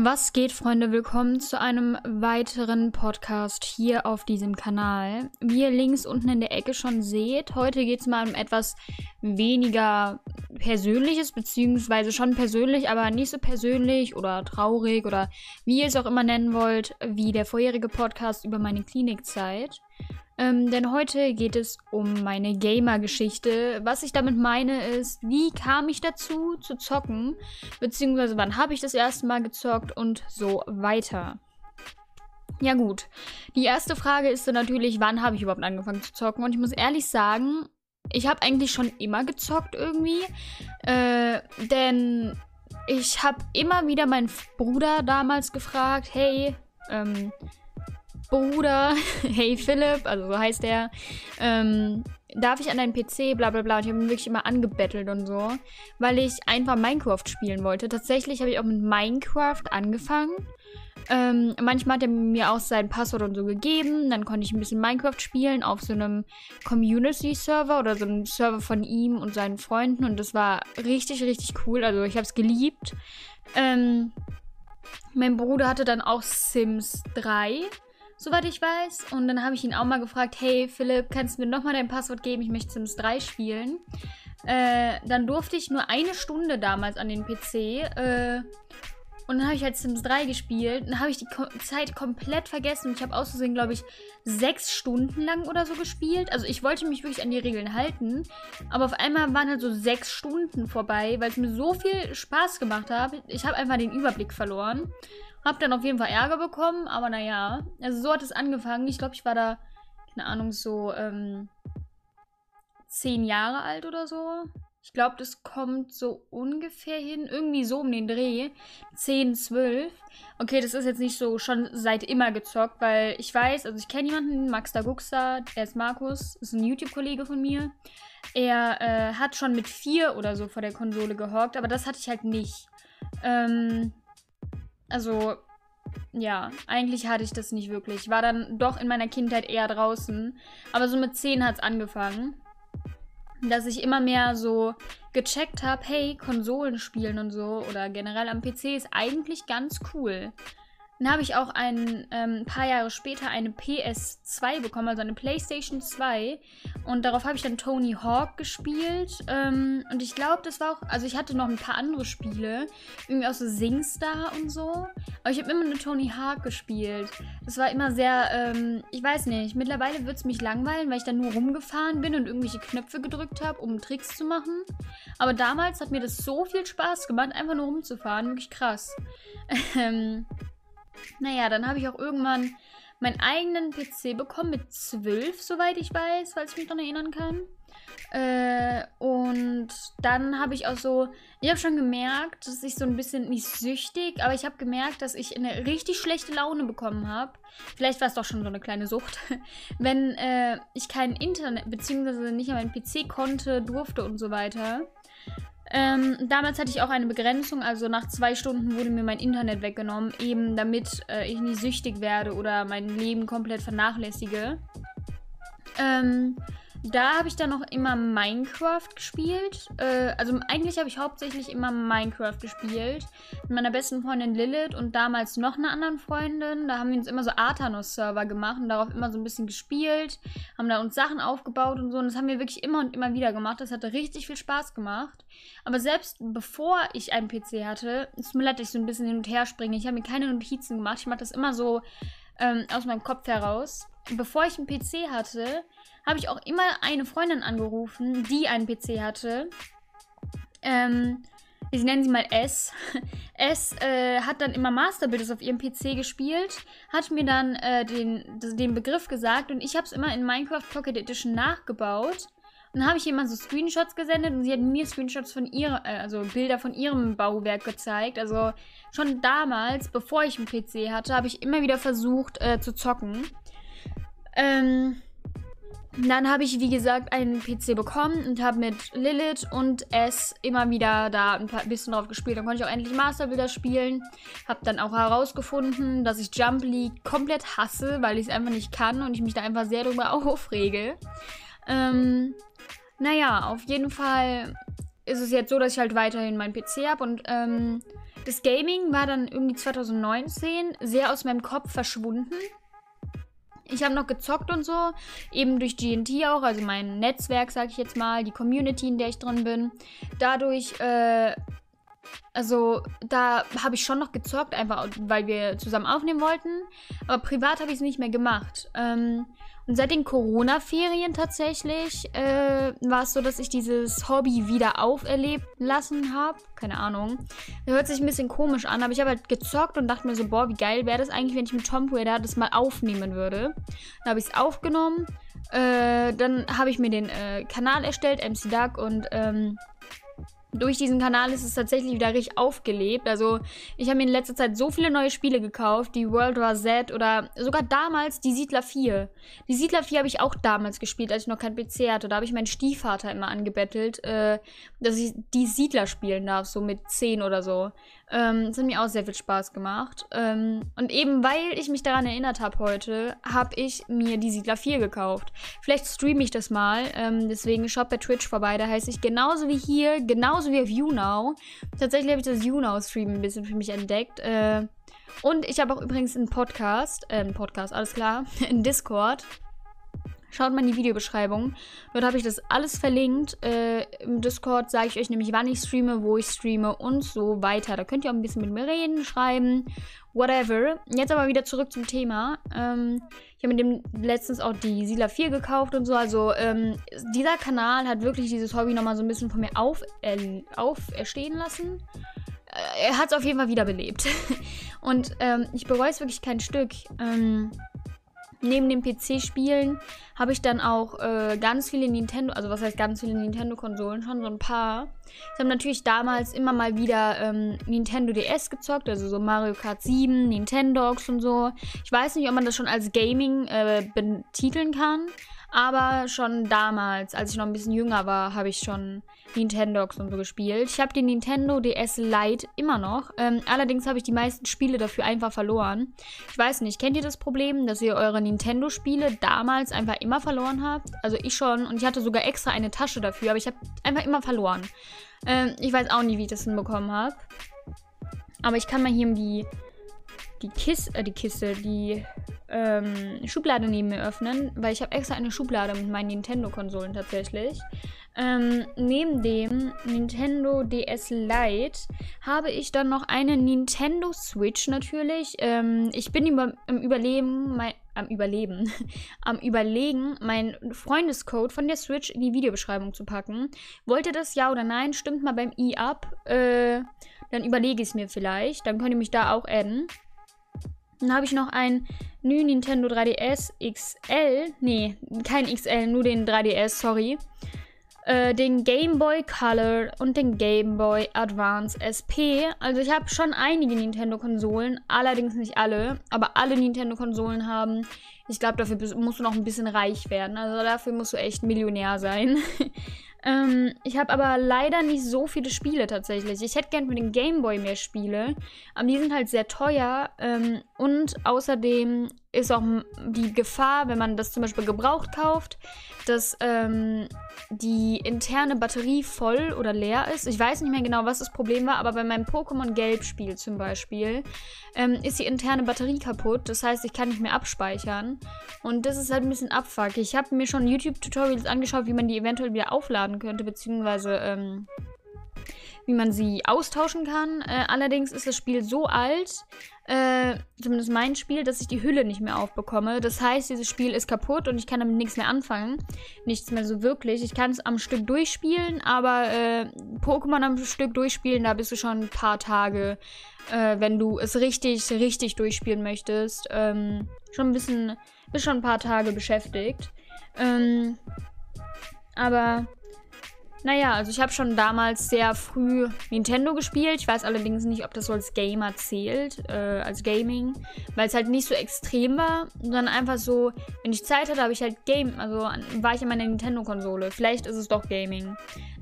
Was geht, Freunde? Willkommen zu einem weiteren Podcast hier auf diesem Kanal. Wie ihr links unten in der Ecke schon seht, heute geht es mal um etwas weniger Persönliches, beziehungsweise schon persönlich, aber nicht so persönlich oder traurig oder wie ihr es auch immer nennen wollt, wie der vorherige Podcast über meine Klinikzeit. Ähm, denn heute geht es um meine Gamer-Geschichte. Was ich damit meine ist, wie kam ich dazu zu zocken, beziehungsweise wann habe ich das erste Mal gezockt und so weiter. Ja gut, die erste Frage ist dann natürlich, wann habe ich überhaupt angefangen zu zocken? Und ich muss ehrlich sagen, ich habe eigentlich schon immer gezockt irgendwie, äh, denn ich habe immer wieder meinen Bruder damals gefragt, hey, ähm, Bruder, hey Philipp, also so heißt er, ähm, darf ich an deinen PC, bla bla bla. Und ich habe ihn wirklich immer angebettelt und so, weil ich einfach Minecraft spielen wollte. Tatsächlich habe ich auch mit Minecraft angefangen. Ähm, manchmal hat er mir auch sein Passwort und so gegeben. Dann konnte ich ein bisschen Minecraft spielen auf so einem Community-Server oder so einem Server von ihm und seinen Freunden. Und das war richtig, richtig cool. Also ich habe es geliebt. Ähm, mein Bruder hatte dann auch Sims 3 soweit ich weiß. Und dann habe ich ihn auch mal gefragt, hey Philipp, kannst du mir nochmal dein Passwort geben? Ich möchte Sims 3 spielen. Äh, dann durfte ich nur eine Stunde damals an den PC. Äh, und dann habe ich halt Sims 3 gespielt. Dann habe ich die Ko Zeit komplett vergessen. Ich habe aus Versehen, glaube ich, sechs Stunden lang oder so gespielt. Also ich wollte mich wirklich an die Regeln halten. Aber auf einmal waren halt so sechs Stunden vorbei, weil es mir so viel Spaß gemacht hat. Ich habe einfach den Überblick verloren. Hab dann auf jeden Fall Ärger bekommen, aber naja. Also so hat es angefangen. Ich glaube, ich war da, keine Ahnung, so ähm, zehn Jahre alt oder so. Ich glaube, das kommt so ungefähr hin. Irgendwie so um den Dreh. 10, 12. Okay, das ist jetzt nicht so schon seit immer gezockt, weil ich weiß, also ich kenne jemanden, Max Daguxa, er ist Markus, ist ein YouTube-Kollege von mir. Er äh, hat schon mit vier oder so vor der Konsole gehockt, aber das hatte ich halt nicht. Ähm, also, ja, eigentlich hatte ich das nicht wirklich. Ich war dann doch in meiner Kindheit eher draußen. Aber so mit 10 hat es angefangen. Dass ich immer mehr so gecheckt habe, hey, Konsolen spielen und so oder generell am PC ist eigentlich ganz cool. Dann habe ich auch ein ähm, paar Jahre später eine PS2 bekommen, also eine PlayStation 2. Und darauf habe ich dann Tony Hawk gespielt. Ähm, und ich glaube, das war auch, also ich hatte noch ein paar andere Spiele. Irgendwie auch so Singstar und so. Aber ich habe immer nur Tony Hawk gespielt. Das war immer sehr, ähm, ich weiß nicht, mittlerweile wird es mich langweilen, weil ich dann nur rumgefahren bin und irgendwelche Knöpfe gedrückt habe, um Tricks zu machen. Aber damals hat mir das so viel Spaß gemacht, einfach nur rumzufahren. Wirklich krass. Ähm, naja, dann habe ich auch irgendwann meinen eigenen PC bekommen mit 12, soweit ich weiß, falls ich mich noch erinnern kann. Äh, und dann habe ich auch so, ich habe schon gemerkt, dass ich so ein bisschen nicht süchtig, aber ich habe gemerkt, dass ich eine richtig schlechte Laune bekommen habe. Vielleicht war es doch schon so eine kleine Sucht, wenn äh, ich kein Internet beziehungsweise nicht an meinen PC konnte, durfte und so weiter. Ähm, damals hatte ich auch eine Begrenzung, also nach zwei Stunden wurde mir mein Internet weggenommen, eben damit äh, ich nicht süchtig werde oder mein Leben komplett vernachlässige. Ähm, da habe ich dann noch immer Minecraft gespielt. Äh, also eigentlich habe ich hauptsächlich immer Minecraft gespielt. Mit meiner besten Freundin Lilith und damals noch einer anderen Freundin. Da haben wir uns immer so Arthanos-Server gemacht und darauf immer so ein bisschen gespielt. Haben da uns Sachen aufgebaut und so. Und das haben wir wirklich immer und immer wieder gemacht. Das hatte richtig viel Spaß gemacht. Aber selbst bevor ich einen PC hatte, ist mir leid, dass ich so ein bisschen hin und her springe. Ich habe mir keine Notizen gemacht. Ich mache das immer so ähm, aus meinem Kopf heraus. Bevor ich einen PC hatte, habe ich auch immer eine Freundin angerufen, die einen PC hatte. Ähm, ich nenne sie mal S. S äh, hat dann immer Masterbuilders auf ihrem PC gespielt, hat mir dann äh, den, den Begriff gesagt und ich habe es immer in Minecraft Pocket Edition nachgebaut. Und dann habe ich ihr mal so Screenshots gesendet und sie hat mir Screenshots von ihrer, äh, also Bilder von ihrem Bauwerk gezeigt. Also schon damals, bevor ich einen PC hatte, habe ich immer wieder versucht äh, zu zocken. Ähm, dann habe ich, wie gesagt, einen PC bekommen und habe mit Lilith und S immer wieder da ein paar, bisschen drauf gespielt. Dann konnte ich auch endlich Masterbilder spielen. Habe dann auch herausgefunden, dass ich Jump League komplett hasse, weil ich es einfach nicht kann und ich mich da einfach sehr darüber aufrege. Ähm, naja, auf jeden Fall ist es jetzt so, dass ich halt weiterhin meinen PC habe und ähm, das Gaming war dann irgendwie 2019 sehr aus meinem Kopf verschwunden. Ich habe noch gezockt und so, eben durch GNT auch, also mein Netzwerk, sag ich jetzt mal, die Community, in der ich drin bin. Dadurch, äh, also da habe ich schon noch gezockt, einfach weil wir zusammen aufnehmen wollten. Aber privat habe ich es nicht mehr gemacht. Ähm, und seit den Corona-Ferien tatsächlich äh, war es so, dass ich dieses Hobby wieder auferlebt lassen habe. Keine Ahnung. Das hört sich ein bisschen komisch an, aber ich habe halt gezockt und dachte mir so, boah, wie geil wäre das eigentlich, wenn ich mit Tomb Raider das mal aufnehmen würde. Dann habe ich es aufgenommen. Äh, dann habe ich mir den äh, Kanal erstellt, MC Duck, und ähm, durch diesen Kanal ist es tatsächlich wieder richtig aufgelebt. Also, ich habe mir in letzter Zeit so viele neue Spiele gekauft, die World War Z oder sogar damals die Siedler 4. Die Siedler 4 habe ich auch damals gespielt, als ich noch kein PC hatte. Da habe ich meinen Stiefvater immer angebettelt, äh, dass ich die Siedler spielen darf, so mit 10 oder so. Ähm, das hat mir auch sehr viel Spaß gemacht. Ähm, und eben weil ich mich daran erinnert habe heute, habe ich mir die Siedler 4 gekauft. Vielleicht streame ich das mal. Ähm, deswegen schaut bei Twitch vorbei. Da heiße ich genauso wie hier, genauso wie auf YouNow. Tatsächlich habe ich das YouNow-Stream ein bisschen für mich entdeckt. Äh, und ich habe auch übrigens einen Podcast, äh, einen Podcast, alles klar, in Discord. Schaut mal in die Videobeschreibung. Dort habe ich das alles verlinkt. Äh, Im Discord sage ich euch nämlich, wann ich streame, wo ich streame und so weiter. Da könnt ihr auch ein bisschen mit mir reden, schreiben, whatever. Jetzt aber wieder zurück zum Thema. Ähm, ich habe mit dem letztens auch die Sila 4 gekauft und so. Also ähm, dieser Kanal hat wirklich dieses Hobby nochmal so ein bisschen von mir auf, äh, auferstehen lassen. Äh, er hat es auf jeden Fall wiederbelebt. und ähm, ich bereue es wirklich kein Stück. Ähm, neben dem PC-Spielen habe ich dann auch äh, ganz viele Nintendo, also was heißt ganz viele Nintendo-Konsolen, schon so ein paar. Ich habe natürlich damals immer mal wieder ähm, Nintendo DS gezockt, also so Mario Kart 7, Nintendogs und so. Ich weiß nicht, ob man das schon als Gaming äh, betiteln kann, aber schon damals, als ich noch ein bisschen jünger war, habe ich schon Nintendogs und so gespielt. Ich habe den Nintendo DS Lite immer noch. Ähm, allerdings habe ich die meisten Spiele dafür einfach verloren. Ich weiß nicht, kennt ihr das Problem, dass ihr eure Nintendo-Spiele damals einfach immer verloren habt? Also ich schon und ich hatte sogar extra eine Tasche dafür, aber ich habe einfach immer verloren. Ähm, ich weiß auch nicht, wie ich das hinbekommen habe. Aber ich kann mal hier die die Kiste, äh, die Kiste, die ähm, Schublade neben mir öffnen, weil ich habe extra eine Schublade mit meinen Nintendo-Konsolen tatsächlich. Ähm, neben dem Nintendo DS Lite habe ich dann noch eine Nintendo Switch natürlich. Ähm, ich bin über, im Überleben, mein, am Überleben, am Überlegen, meinen Freundescode von der Switch in die Videobeschreibung zu packen. Wollt ihr das ja oder nein? Stimmt mal beim i ab. Äh, dann überlege ich es mir vielleicht. Dann könnt ihr mich da auch adden. Dann habe ich noch ein New Nintendo 3DS XL. Nee, kein XL, nur den 3DS, sorry. Äh, den Game Boy Color und den Game Boy Advance SP. Also ich habe schon einige Nintendo-Konsolen, allerdings nicht alle. Aber alle Nintendo-Konsolen haben. Ich glaube, dafür musst du noch ein bisschen reich werden. Also dafür musst du echt Millionär sein. Ähm, ich habe aber leider nicht so viele Spiele tatsächlich. Ich hätte gern für den Gameboy mehr Spiele, aber die sind halt sehr teuer. Ähm, und außerdem ist auch die Gefahr, wenn man das zum Beispiel gebraucht kauft, dass ähm, die interne Batterie voll oder leer ist. Ich weiß nicht mehr genau, was das Problem war, aber bei meinem Pokémon Gelb-Spiel zum Beispiel ähm, ist die interne Batterie kaputt. Das heißt, ich kann nicht mehr abspeichern. Und das ist halt ein bisschen abfuck. Ich habe mir schon YouTube-Tutorials angeschaut, wie man die eventuell wieder aufladen könnte, beziehungsweise ähm, wie man sie austauschen kann. Äh, allerdings ist das Spiel so alt, äh, zumindest mein Spiel, dass ich die Hülle nicht mehr aufbekomme. Das heißt, dieses Spiel ist kaputt und ich kann damit nichts mehr anfangen. Nichts mehr so wirklich. Ich kann es am Stück durchspielen, aber äh, Pokémon am Stück durchspielen, da bist du schon ein paar Tage, äh, wenn du es richtig, richtig durchspielen möchtest. Ähm, schon ein bisschen, bist schon ein paar Tage beschäftigt. Ähm, aber naja, also ich habe schon damals sehr früh Nintendo gespielt. Ich weiß allerdings nicht, ob das so als Gamer zählt, äh, als Gaming, weil es halt nicht so extrem war, sondern einfach so, wenn ich Zeit hatte, habe ich halt Game, also war ich in meiner Nintendo-Konsole. Vielleicht ist es doch Gaming.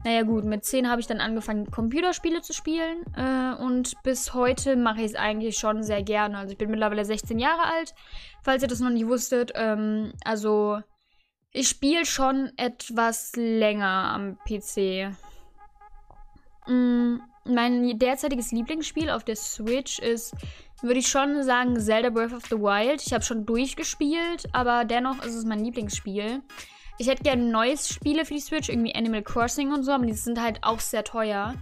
Naja gut, mit 10 habe ich dann angefangen, Computerspiele zu spielen äh, und bis heute mache ich es eigentlich schon sehr gerne. Also ich bin mittlerweile 16 Jahre alt, falls ihr das noch nicht wusstet. Ähm, also ich spiele schon etwas länger am PC. Mm, mein derzeitiges Lieblingsspiel auf der Switch ist, würde ich schon sagen, Zelda Breath of the Wild. Ich habe schon durchgespielt, aber dennoch ist es mein Lieblingsspiel. Ich hätte gerne neues Spiele für die Switch, irgendwie Animal Crossing und so, aber die sind halt auch sehr teuer.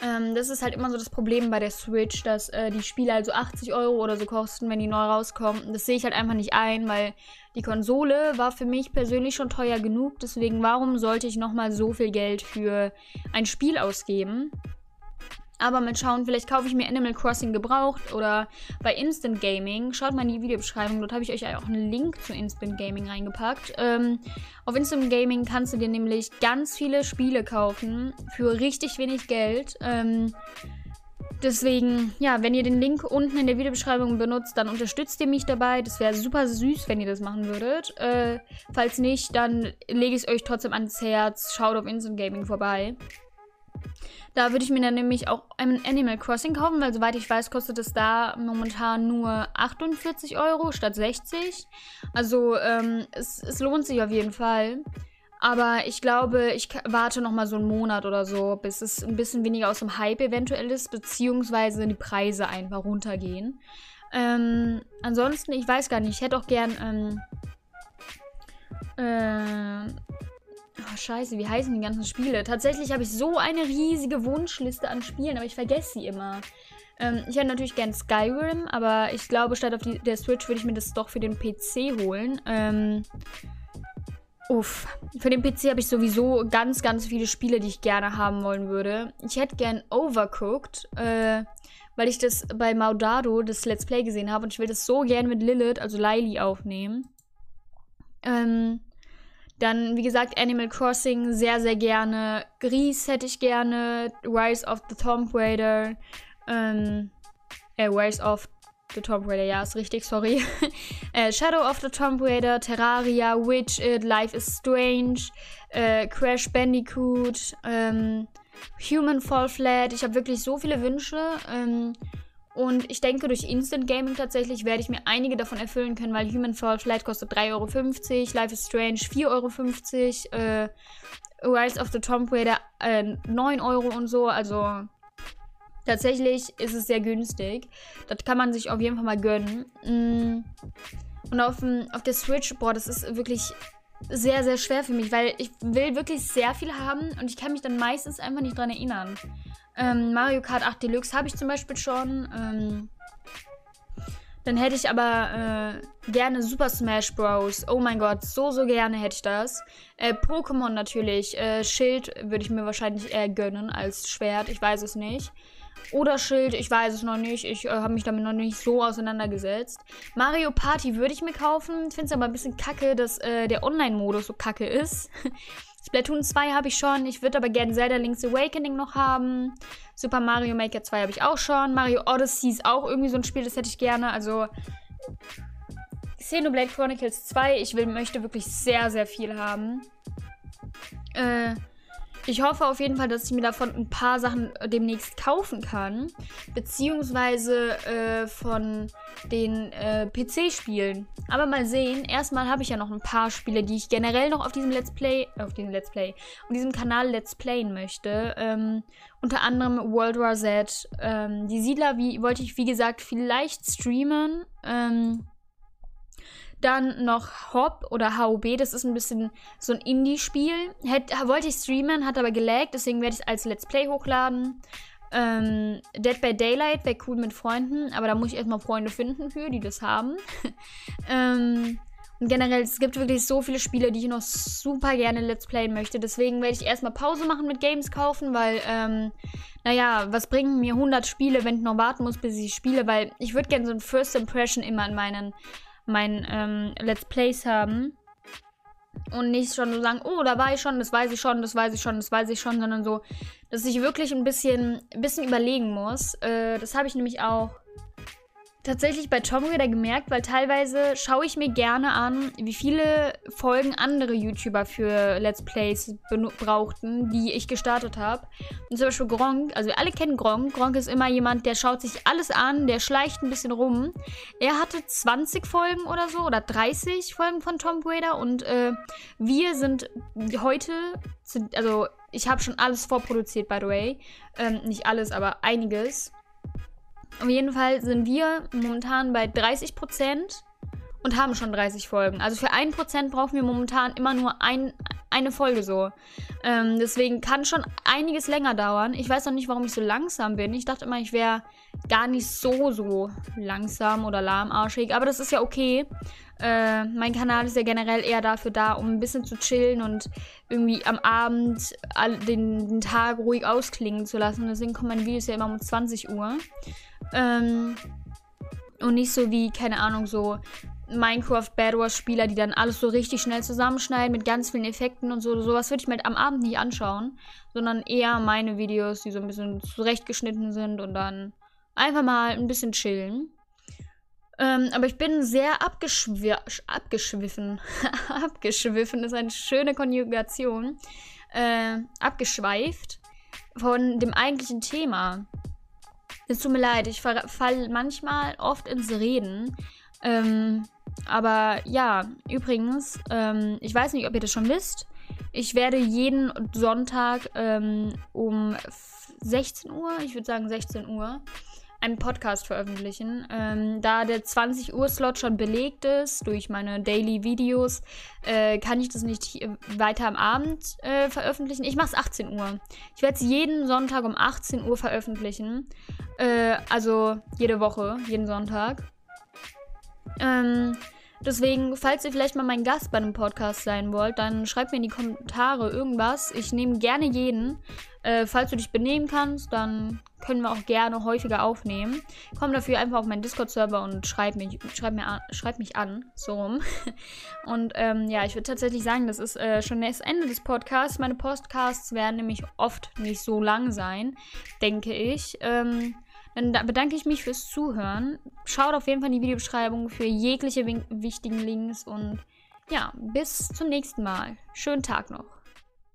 Ähm, das ist halt immer so das Problem bei der Switch, dass äh, die Spiele halt so 80 Euro oder so kosten, wenn die neu rauskommen. Das sehe ich halt einfach nicht ein, weil die Konsole war für mich persönlich schon teuer genug. Deswegen, warum sollte ich nochmal so viel Geld für ein Spiel ausgeben? Aber mal schauen, vielleicht kaufe ich mir Animal Crossing gebraucht oder bei Instant Gaming. Schaut mal in die Videobeschreibung, dort habe ich euch auch einen Link zu Instant Gaming reingepackt. Ähm, auf Instant Gaming kannst du dir nämlich ganz viele Spiele kaufen für richtig wenig Geld. Ähm, Deswegen, ja, wenn ihr den Link unten in der Videobeschreibung benutzt, dann unterstützt ihr mich dabei. Das wäre super süß, wenn ihr das machen würdet. Äh, falls nicht, dann lege ich es euch trotzdem ans Herz. Schaut auf Instant Gaming vorbei. Da würde ich mir dann nämlich auch ein Animal Crossing kaufen, weil soweit ich weiß, kostet es da momentan nur 48 Euro statt 60. Also ähm, es, es lohnt sich auf jeden Fall. Aber ich glaube, ich warte noch mal so einen Monat oder so, bis es ein bisschen weniger aus dem Hype eventuell ist, beziehungsweise die Preise einfach runtergehen. Ähm, ansonsten, ich weiß gar nicht, ich hätte auch gern ähm, äh, Oh, scheiße, wie heißen die ganzen Spiele? Tatsächlich habe ich so eine riesige Wunschliste an Spielen, aber ich vergesse sie immer. Ähm, ich hätte natürlich gern Skyrim, aber ich glaube, statt auf die, der Switch würde ich mir das doch für den PC holen. Ähm, uff. Für den PC habe ich sowieso ganz, ganz viele Spiele, die ich gerne haben wollen würde. Ich hätte gern Overcooked, äh, weil ich das bei Maudado, das Let's Play gesehen habe und ich will das so gern mit Lilith, also Lily, aufnehmen. Ähm, dann, wie gesagt, Animal Crossing sehr, sehr gerne. Gries hätte ich gerne. Rise of the Tomb Raider. Ähm, äh, Rise of the Tomb Raider, ja, ist richtig, sorry. äh, Shadow of the Tomb Raider, Terraria, Witch It, Life is Strange, äh, Crash Bandicoot, ähm, Human Fall Flat. Ich habe wirklich so viele Wünsche. Ähm, und ich denke, durch Instant Gaming tatsächlich werde ich mir einige davon erfüllen können, weil Human Fall Flight kostet 3,50 Euro, Life is Strange 4,50 Euro, äh, Rise of the Tomb Raider äh, 9 Euro und so. Also tatsächlich ist es sehr günstig. Das kann man sich auf jeden Fall mal gönnen. Mm. Und auf, auf der Switch, boah, das ist wirklich sehr, sehr schwer für mich, weil ich will wirklich sehr viel haben und ich kann mich dann meistens einfach nicht dran erinnern. Ähm, Mario Kart 8 Deluxe habe ich zum Beispiel schon. Ähm, dann hätte ich aber äh, gerne Super Smash Bros. Oh mein Gott, so, so gerne hätte ich das. Äh, Pokémon natürlich. Äh, Schild würde ich mir wahrscheinlich eher gönnen als Schwert. Ich weiß es nicht. Oder Schild, ich weiß es noch nicht. Ich äh, habe mich damit noch nicht so auseinandergesetzt. Mario Party würde ich mir kaufen. Finde es aber ein bisschen kacke, dass äh, der Online-Modus so kacke ist. Splatoon 2 habe ich schon. Ich würde aber gerne Zelda Link's Awakening noch haben. Super Mario Maker 2 habe ich auch schon. Mario Odyssey ist auch irgendwie so ein Spiel, das hätte ich gerne. Also Xenoblade Chronicles 2, ich will, möchte wirklich sehr, sehr viel haben. Äh, ich hoffe auf jeden Fall, dass ich mir davon ein paar Sachen demnächst kaufen kann. Beziehungsweise äh, von den äh, PC-Spielen. Aber mal sehen. Erstmal habe ich ja noch ein paar Spiele, die ich generell noch auf diesem Let's Play, äh, auf diesem Let's Play, auf diesem Kanal Let's Playen möchte. Ähm, unter anderem World War Z. Ähm, die Siedler wie, wollte ich, wie gesagt, vielleicht streamen. Ähm, dann noch Hop oder HOB, das ist ein bisschen so ein Indie-Spiel. Wollte ich streamen, hat aber gelaggt, deswegen werde ich es als Let's Play hochladen. Ähm, Dead by Daylight wäre cool mit Freunden, aber da muss ich erstmal Freunde finden für, die das haben. ähm, und generell, es gibt wirklich so viele Spiele, die ich noch super gerne Let's Playen möchte. Deswegen werde ich erstmal Pause machen mit Games kaufen, weil, ähm, naja, was bringen mir 100 Spiele, wenn ich noch warten muss, bis ich spiele? Weil ich würde gerne so ein First Impression immer in meinen mein ähm, Let's Plays haben. Und nicht schon so sagen, oh, da war ich schon, das weiß ich schon, das weiß ich schon, das weiß ich schon, sondern so, dass ich wirklich ein bisschen, ein bisschen überlegen muss. Äh, das habe ich nämlich auch tatsächlich bei Tomb Raider gemerkt, weil teilweise schaue ich mir gerne an, wie viele Folgen andere YouTuber für Let's Plays brauchten, die ich gestartet habe. Und zum Beispiel Gronk, also wir alle kennen Gronk. Gronk ist immer jemand, der schaut sich alles an, der schleicht ein bisschen rum. Er hatte 20 Folgen oder so oder 30 Folgen von Tomb Raider und äh, wir sind heute, also ich habe schon alles vorproduziert, by the way. Ähm, nicht alles, aber einiges. Auf jeden Fall sind wir momentan bei 30 Prozent und haben schon 30 Folgen. Also für 1% brauchen wir momentan immer nur ein, eine Folge so. Ähm, deswegen kann schon einiges länger dauern. Ich weiß noch nicht, warum ich so langsam bin. Ich dachte immer, ich wäre gar nicht so, so langsam oder lahmarschig. Aber das ist ja okay. Äh, mein Kanal ist ja generell eher dafür da, um ein bisschen zu chillen und irgendwie am Abend den, den Tag ruhig ausklingen zu lassen. Deswegen kommen meine Videos ja immer um 20 Uhr. Ähm, und nicht so wie, keine Ahnung, so Minecraft Bad Wars Spieler, die dann alles so richtig schnell zusammenschneiden mit ganz vielen Effekten und so. Sowas würde ich mir halt am Abend nicht anschauen, sondern eher meine Videos, die so ein bisschen zurechtgeschnitten sind und dann einfach mal ein bisschen chillen. Ähm, aber ich bin sehr abgeschw abgeschwiffen. abgeschwiffen ist eine schöne Konjugation. Äh, abgeschweift von dem eigentlichen Thema. Es tut mir leid, ich falle manchmal oft ins Reden. Ähm, aber ja, übrigens, ähm, ich weiß nicht, ob ihr das schon wisst. Ich werde jeden Sonntag ähm, um 16 Uhr, ich würde sagen 16 Uhr, einen Podcast veröffentlichen. Ähm, da der 20 Uhr Slot schon belegt ist durch meine Daily Videos, äh, kann ich das nicht weiter am Abend äh, veröffentlichen. Ich mache es 18 Uhr. Ich werde es jeden Sonntag um 18 Uhr veröffentlichen. Äh, also jede Woche, jeden Sonntag. Ähm, deswegen, falls ihr vielleicht mal mein Gast bei einem Podcast sein wollt, dann schreibt mir in die Kommentare irgendwas. Ich nehme gerne jeden. Äh, falls du dich benehmen kannst, dann können wir auch gerne häufiger aufnehmen. Komm dafür einfach auf meinen Discord-Server und schreib mich, schreib, mir an, schreib mich an. So rum. Und ähm, ja, ich würde tatsächlich sagen, das ist äh, schon das Ende des Podcasts. Meine Podcasts werden nämlich oft nicht so lang sein, denke ich. Ähm, dann bedanke ich mich fürs Zuhören. Schaut auf jeden Fall in die Videobeschreibung für jegliche wichtigen Links und ja, bis zum nächsten Mal. Schönen Tag noch.